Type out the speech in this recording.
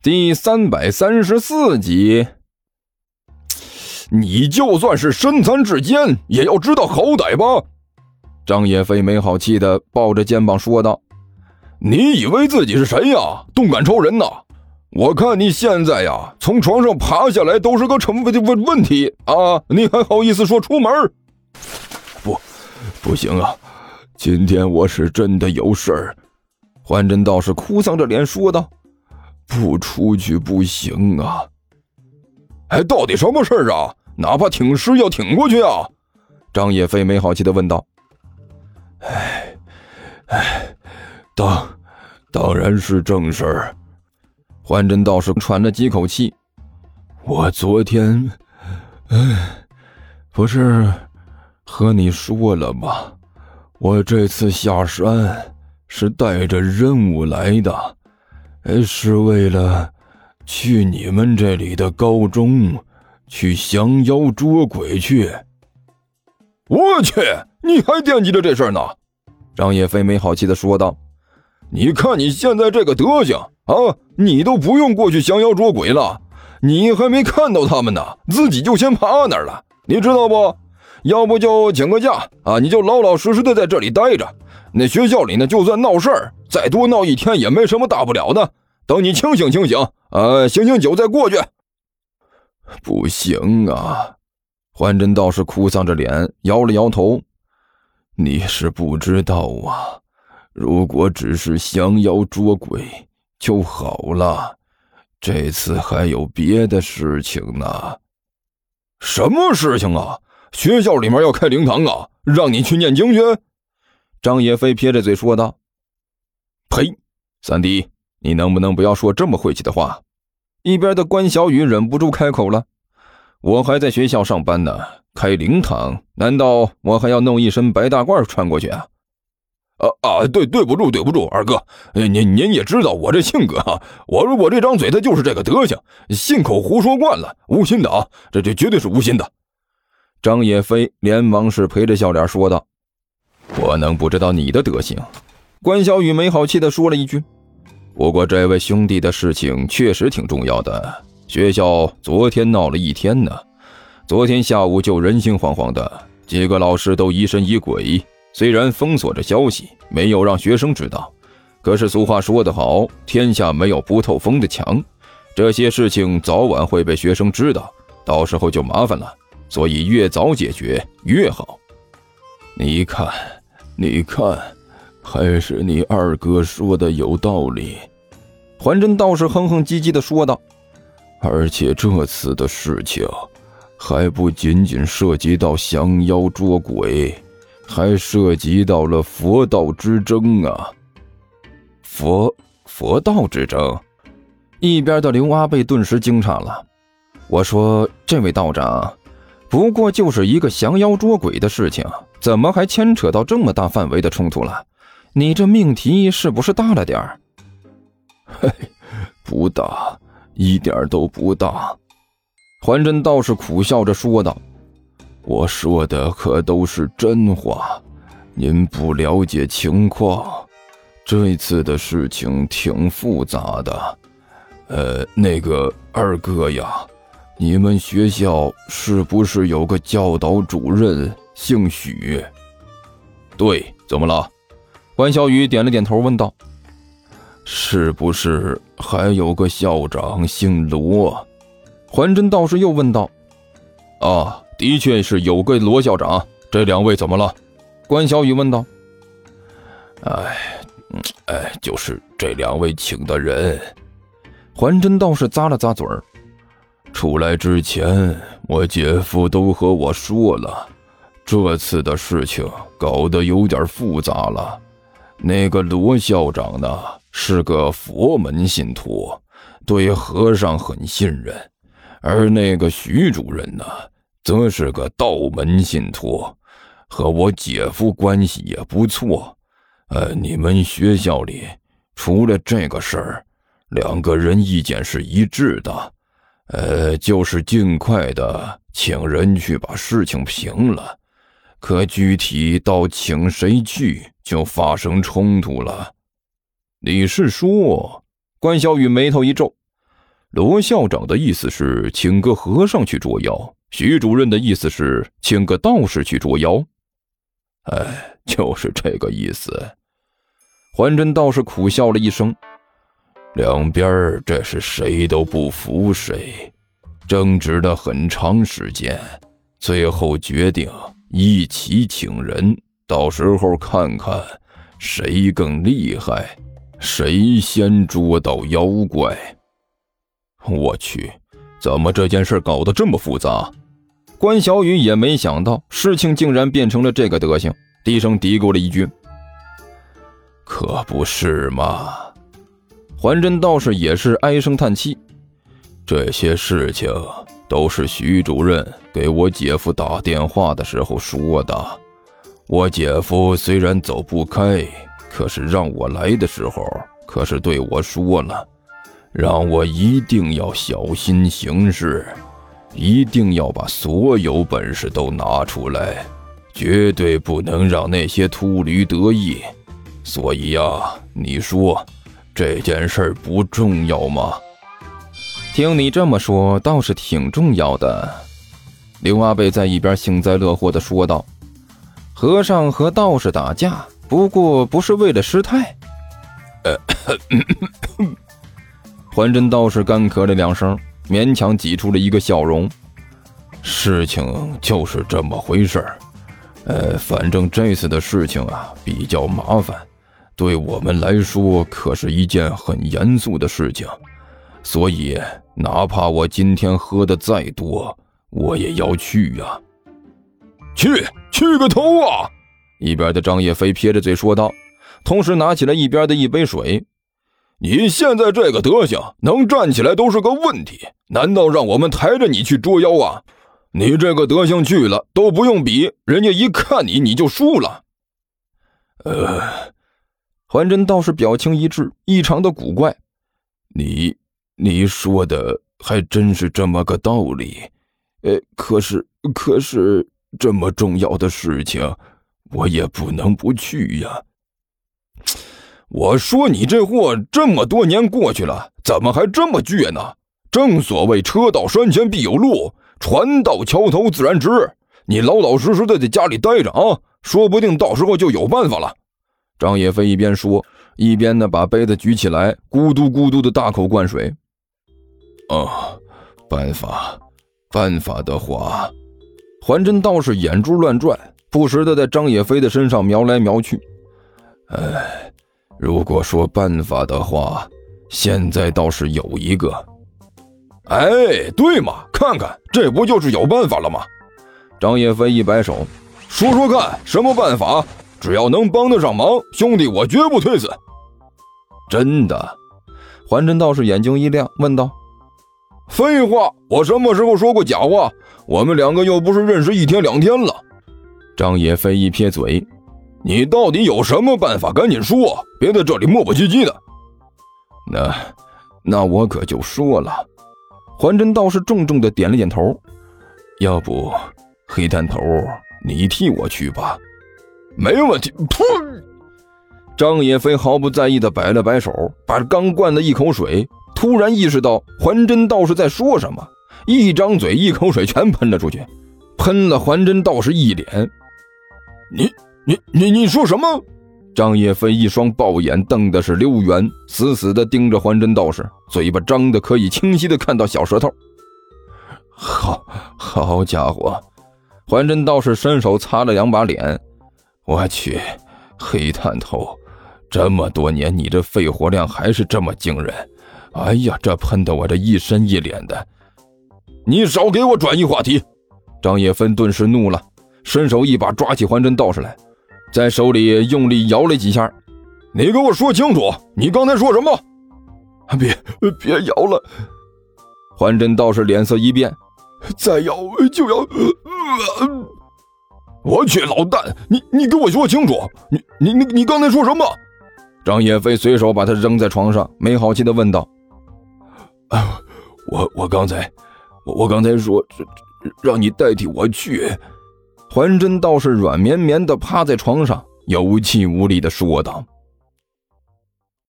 第三百三十四集。你就算是身残志坚，也要知道好歹吧？张叶飞没好气的抱着肩膀说道：“你以为自己是谁呀？动感超人呐？我看你现在呀，从床上爬下来都是个成问问问题啊！你还好意思说出门？不，不行啊！今天我是真的有事儿。”幻真道士哭丧着脸说道：“不出去不行啊！哎，到底什么事儿啊？哪怕挺尸要挺过去啊！”张叶飞没好气的问道。哎，哎，当当然是正事儿。幻真道士喘了几口气。我昨天，哎，不是和你说了吗？我这次下山是带着任务来的，是为了去你们这里的高中去降妖捉鬼去。我去！你还惦记着这事呢？张叶飞没好气的说道：“你看你现在这个德行啊，你都不用过去降妖捉鬼了，你还没看到他们呢，自己就先爬那儿了，你知道不？要不就请个假啊，你就老老实实的在这里待着。那学校里呢，就算闹事儿，再多闹一天也没什么大不了的。等你清醒清醒，呃，醒醒酒再过去。不行啊！”环真道士哭丧着脸，摇了摇头。你是不知道啊，如果只是降妖捉鬼就好了，这次还有别的事情呢。什么事情啊？学校里面要开灵堂啊，让你去念经去。张野飞撇着嘴说道：“呸！三弟，你能不能不要说这么晦气的话？”一边的关小雨忍不住开口了。我还在学校上班呢，开灵堂，难道我还要弄一身白大褂穿过去啊？啊啊！对，对不住，对不住，二哥，您您也知道我这性格啊，我我这张嘴他就是这个德行，信口胡说惯了，无心的啊，这这绝对是无心的。张野飞连忙是陪着笑脸说道：“我能不知道你的德行？”关小雨没好气的说了一句：“不过这位兄弟的事情确实挺重要的。”学校昨天闹了一天呢，昨天下午就人心惶惶的，几个老师都疑神疑鬼。虽然封锁着消息，没有让学生知道，可是俗话说得好，天下没有不透风的墙，这些事情早晚会被学生知道，到时候就麻烦了。所以越早解决越好。你看，你看，还是你二哥说的有道理。环真道士哼哼唧唧地说道。而且这次的事情，还不仅仅涉及到降妖捉鬼，还涉及到了佛道之争啊！佛佛道之争，一边的刘阿贝顿时惊诧了。我说：“这位道长，不过就是一个降妖捉鬼的事情，怎么还牵扯到这么大范围的冲突了？你这命题是不是大了点儿？”嘿，不大。一点都不大，环真道士苦笑着说道：“我说的可都是真话，您不了解情况。这次的事情挺复杂的。呃，那个二哥呀，你们学校是不是有个教导主任姓许？对，怎么了？”关小雨点了点头，问道。是不是还有个校长姓罗？环真道士又问道。啊，的确是有个罗校长。这两位怎么了？关小雨问道。哎，哎，就是这两位请的人。环真道士咂了咂嘴儿。出来之前，我姐夫都和我说了，这次的事情搞得有点复杂了。那个罗校长呢？是个佛门信徒，对和尚很信任；而那个徐主任呢，则是个道门信徒，和我姐夫关系也不错。呃，你们学校里除了这个事儿，两个人意见是一致的，呃，就是尽快的请人去把事情平了。可具体到请谁去，就发生冲突了。你是说，关小雨眉头一皱，罗校长的意思是请个和尚去捉妖，徐主任的意思是请个道士去捉妖。哎，就是这个意思。环真道士苦笑了一声，两边这是谁都不服谁，争执了很长时间，最后决定一起请人，到时候看看谁更厉害，谁先捉到妖怪。我去，怎么这件事搞得这么复杂？关小雨也没想到事情竟然变成了这个德行，低声嘀咕了一句：“可不是嘛。”环真道士也是唉声叹气：“这些事情都是徐主任给我姐夫打电话的时候说的。我姐夫虽然走不开，可是让我来的时候，可是对我说了。”让我一定要小心行事，一定要把所有本事都拿出来，绝对不能让那些秃驴得意。所以呀，你说这件事不重要吗？听你这么说，倒是挺重要的。刘阿贝在一边幸灾乐祸地说道：“和尚和道士打架，不过不是为了师太。”呃。环真道士干咳了两声，勉强挤出了一个笑容。事情就是这么回事儿，呃，反正这次的事情啊比较麻烦，对我们来说可是一件很严肃的事情，所以哪怕我今天喝的再多，我也要去呀。去去个头啊！一边的张叶飞撇着嘴说道，同时拿起了一边的一杯水。你现在这个德行，能站起来都是个问题。难道让我们抬着你去捉妖啊？你这个德行去了都不用比，人家一看你你就输了。呃，环真道士表情一滞，异常的古怪。你你说的还真是这么个道理。呃，可是可是这么重要的事情，我也不能不去呀。我说你这货这么多年过去了，怎么还这么倔呢？正所谓车到山前必有路，船到桥头自然直。你老老实实的在家里待着啊，说不定到时候就有办法了。张叶飞一边说，一边呢把杯子举起来，咕嘟咕嘟的大口灌水。哦，办法，办法的话，环真道士眼珠乱转，不时的在张野飞的身上瞄来瞄去。哎。如果说办法的话，现在倒是有一个。哎，对嘛，看看这不就是有办法了吗？张野飞一摆手，说说看，什么办法？只要能帮得上忙，兄弟我绝不推辞。真的？环真道士眼睛一亮，问道：“废话，我什么时候说过假话？我们两个又不是认识一天两天了。”张叶飞一撇嘴。你到底有什么办法？赶紧说，别在这里磨磨唧唧的。那，那我可就说了。环真倒是重重的点了点头。要不，黑探头，你替我去吧。没问题。噗！张野飞毫不在意的摆了摆手，把刚灌的一口水，突然意识到环真道士在说什么，一张嘴，一口水全喷了出去，喷了环真道士一脸。你。你你你说什么？张叶飞一双豹眼瞪的是溜圆，死死的盯着环真道士，嘴巴张的可以清晰的看到小舌头。好好家伙！环真道士伸手擦了两把脸。我去，黑探头，这么多年你这肺活量还是这么惊人！哎呀，这喷的我这一身一脸的。你少给我转移话题！张叶飞顿时怒了，伸手一把抓起环真道士来。在手里用力摇了几下，你给我说清楚，你刚才说什么？别别摇了！环真道士脸色一变，再摇就要……我去，老蛋，你你给我说清楚，你你你你刚才说什么？张叶飞随手把他扔在床上，没好气的问道：“啊，我我刚才，我我刚才说，让你代替我去。”环真倒是软绵绵的趴在床上，有气无力的说道。